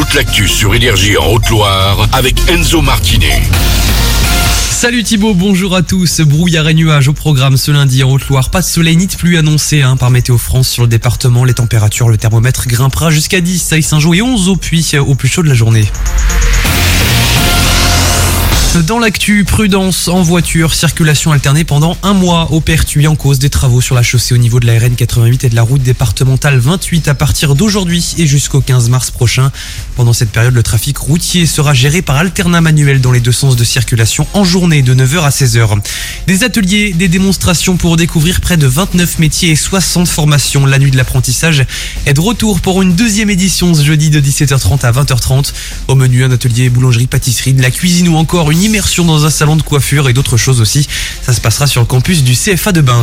toute l'actu sur Énergie en Haute-Loire avec Enzo Martinet. Salut Thibaut, bonjour à tous. Brouillard et nuages au programme ce lundi en Haute-Loire. Pas de soleil ni de pluie annoncé hein, par Météo France sur le département. Les températures, le thermomètre grimpera jusqu'à 10 à Saint-Jean et 11 au Puy au plus chaud de la journée. Dans l'actu, prudence en voiture, circulation alternée pendant un mois au Pertuis en cause des travaux sur la chaussée au niveau de la RN 88 et de la route départementale 28 à partir d'aujourd'hui et jusqu'au 15 mars prochain. Pendant cette période, le trafic routier sera géré par alternat manuel dans les deux sens de circulation en journée de 9h à 16h. Des ateliers, des démonstrations pour découvrir près de 29 métiers et 60 formations. La nuit de l'apprentissage est de retour pour une deuxième édition ce jeudi de 17h30 à 20h30. Au menu, un atelier boulangerie, pâtisserie, de la cuisine ou encore une immersion dans un salon de coiffure et d'autres choses aussi. Ça se passera sur le campus du CFA de Bins.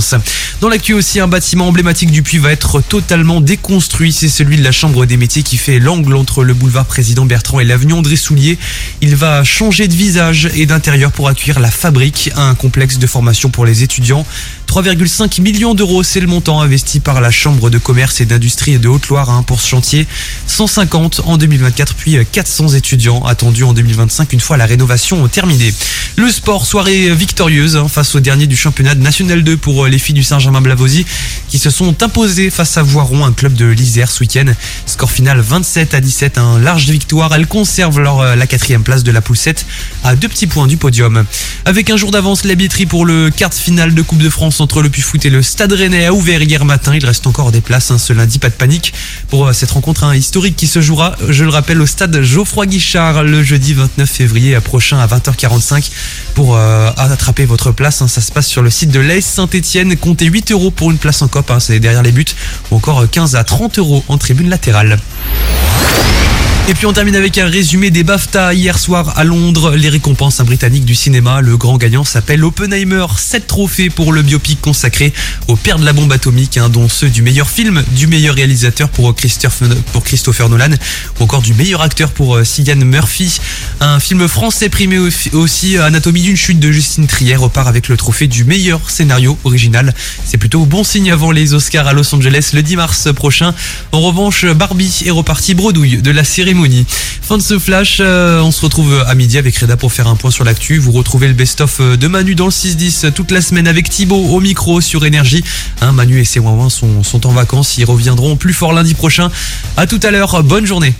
Dans l'actu aussi, un bâtiment emblématique du Puy va être totalement déconstruit. C'est celui de la Chambre des métiers qui fait l'angle entre le boulevard Président Bertrand et l'avenue André Soulier. Il va changer de visage et d'intérieur pour accueillir la fabrique, un complexe de formation pour les étudiants. 3,5 millions d'euros, c'est le montant investi par la Chambre de commerce et d'industrie de Haute-Loire hein, pour ce chantier. 150 en 2024, puis 400 étudiants attendus en 2025 une fois la rénovation terminée. Le sport, soirée victorieuse hein, face au dernier du championnat national 2 pour euh, les filles du Saint-Germain-Blavozy qui se sont imposées face à Voiron, un club de l'Isère ce week-end. Score final 27 à 17, un large victoire. Elles conservent leur, euh, la quatrième place de la poule 7 à deux petits points du podium. Avec un jour d'avance, la billetterie pour le quart final de Coupe de France entre le Puy-Foot et le Stade Rennais a ouvert hier matin. Il reste encore des places hein, ce lundi, pas de panique pour euh, cette rencontre hein, historique qui se jouera, je le rappelle, au Stade Geoffroy Guichard le jeudi 29 février prochain à 20h45 pour euh, attraper votre place. Hein. ça se passe sur le site de l'AS Saint-Etienne. Comptez 8 euros pour une place en COP, c'est derrière les buts, ou encore 15 à 30 euros en tribune latérale. Et puis on termine avec un résumé des BAFTA hier soir à Londres. Les récompenses britanniques du cinéma. Le grand gagnant s'appelle Oppenheimer. 7 trophées pour le biopic consacré au père de la bombe atomique, hein, dont ceux du meilleur film, du meilleur réalisateur pour Christopher, pour Christopher Nolan, ou encore du meilleur acteur pour euh, Cillian Murphy. Un film français primé aussi, Anatomie d'une chute de Justine Trier, repart avec le trophée du meilleur scénario original. C'est plutôt bon signe avant les Oscars à Los Angeles le 10 mars prochain. En revanche, Barbie est reparti bredouille de la série Fin de ce flash, euh, on se retrouve à midi avec Reda pour faire un point sur l'actu. Vous retrouvez le best-of euh, de Manu dans le 6-10 toute la semaine avec Thibaut au micro sur Énergie. Hein, Manu et ses ouin sont, sont en vacances, ils reviendront plus fort lundi prochain. A tout à l'heure, bonne journée.